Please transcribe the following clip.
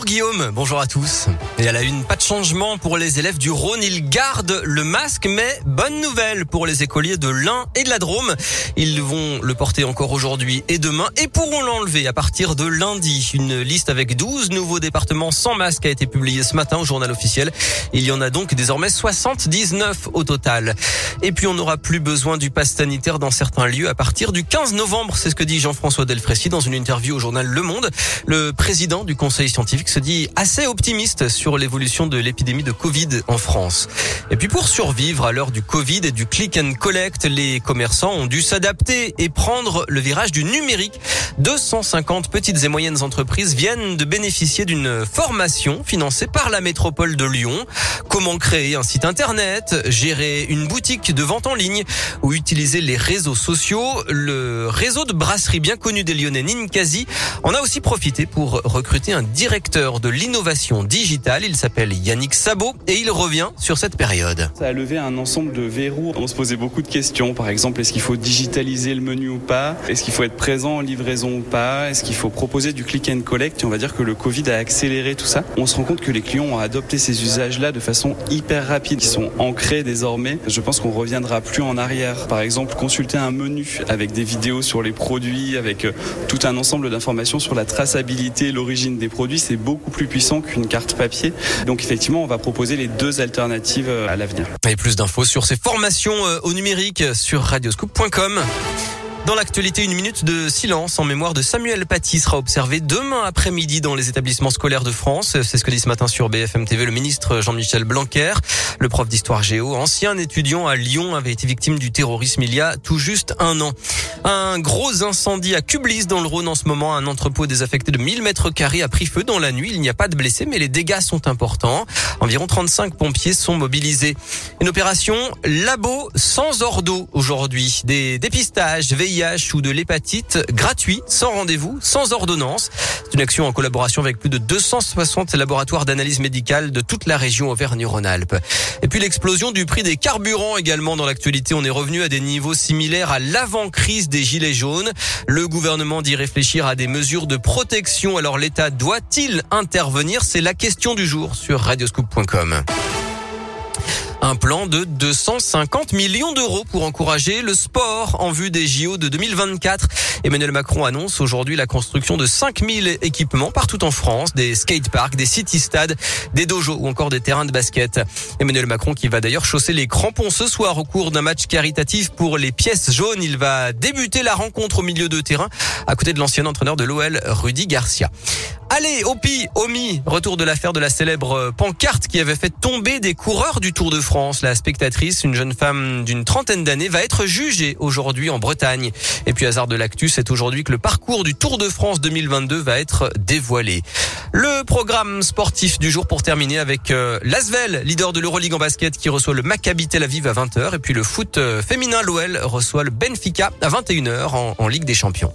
Bonjour Guillaume, bonjour à tous. Et à la une, pas de changement pour les élèves du Rhône. Ils gardent le masque, mais bonne nouvelle pour les écoliers de l'Ain et de la Drôme. Ils vont le porter encore aujourd'hui et demain et pourront l'enlever à partir de lundi. Une liste avec 12 nouveaux départements sans masque a été publiée ce matin au journal officiel. Il y en a donc désormais 79 au total. Et puis on n'aura plus besoin du pass sanitaire dans certains lieux à partir du 15 novembre. C'est ce que dit Jean-François Delfrécy dans une interview au journal Le Monde. Le président du conseil scientifique se dit assez optimiste sur l'évolution de l'épidémie de Covid en France. Et puis pour survivre à l'heure du Covid et du click and collect, les commerçants ont dû s'adapter et prendre le virage du numérique. 250 petites et moyennes entreprises viennent de bénéficier d'une formation financée par la métropole de Lyon. Comment créer un site internet, gérer une boutique de vente en ligne ou utiliser les réseaux sociaux? Le réseau de brasserie bien connu des Lyonnais, Ninkasi, en a aussi profité pour recruter un directeur de l'innovation digitale. Il s'appelle Yannick Sabot et il revient sur cette période. Ça a levé un ensemble de verrous. On se posait beaucoup de questions. Par exemple, est-ce qu'il faut digitaliser le menu ou pas? Est-ce qu'il faut être présent en livraison ou pas? Est-ce qu'il faut proposer du click and collect? Et on va dire que le Covid a accéléré tout ça. On se rend compte que les clients ont adopté ces usages-là de façon hyper rapide. Ils sont ancrés désormais. Je pense qu'on reviendra plus en arrière. Par exemple, consulter un menu avec des vidéos sur les produits, avec euh, tout un ensemble d'informations sur la traçabilité, l'origine des produits, c'est beaucoup plus puissant qu'une carte papier. Donc effectivement, on va proposer les deux alternatives euh, à l'avenir. Et plus d'infos sur ces formations euh, au numérique sur radioscoop.com. Dans l'actualité, une minute de silence en mémoire de Samuel Paty sera observée demain après-midi dans les établissements scolaires de France. C'est ce que dit ce matin sur BFM TV le ministre Jean-Michel Blanquer. Le prof d'histoire géo, ancien étudiant à Lyon, avait été victime du terrorisme il y a tout juste un an. Un gros incendie à Cublis dans le Rhône en ce moment. Un entrepôt désaffecté de 1000 mètres carrés a pris feu dans la nuit. Il n'y a pas de blessés, mais les dégâts sont importants. Environ 35 pompiers sont mobilisés. Une opération labo sans ordo aujourd'hui. Des dépistages, Ou de l'hépatite gratuit, sans rendez-vous, sans ordonnance. C'est une action en collaboration avec plus de 260 laboratoires d'analyse médicale de toute la région Auvergne-Rhône-Alpes. Et puis l'explosion du prix des carburants également dans l'actualité. On est revenu à des niveaux similaires à l'avant-crise des gilets jaunes. Le gouvernement dit réfléchir à des mesures de protection. Alors l'État doit-il intervenir? C'est la question du jour sur radioscoop.com. Un plan de 250 millions d'euros pour encourager le sport en vue des JO de 2024. Emmanuel Macron annonce aujourd'hui la construction de 5000 équipements partout en France, des skateparks, des city-stades, des dojos ou encore des terrains de basket. Emmanuel Macron qui va d'ailleurs chausser les crampons ce soir au cours d'un match caritatif pour les pièces jaunes. Il va débuter la rencontre au milieu de terrain à côté de l'ancien entraîneur de l'OL, Rudy Garcia. Allez, Opi, Omi, retour de l'affaire de la célèbre pancarte qui avait fait tomber des coureurs du Tour de France. La spectatrice, une jeune femme d'une trentaine d'années, va être jugée aujourd'hui en Bretagne. Et puis, hasard de l'actu, c'est aujourd'hui que le parcours du Tour de France 2022 va être dévoilé. Le programme sportif du jour pour terminer avec euh, l'Asvel, leader de l'Euroleague en basket, qui reçoit le Maccabi Tel Aviv à 20h. Et puis le foot euh, féminin, l'OL, reçoit le Benfica à 21h en, en Ligue des Champions.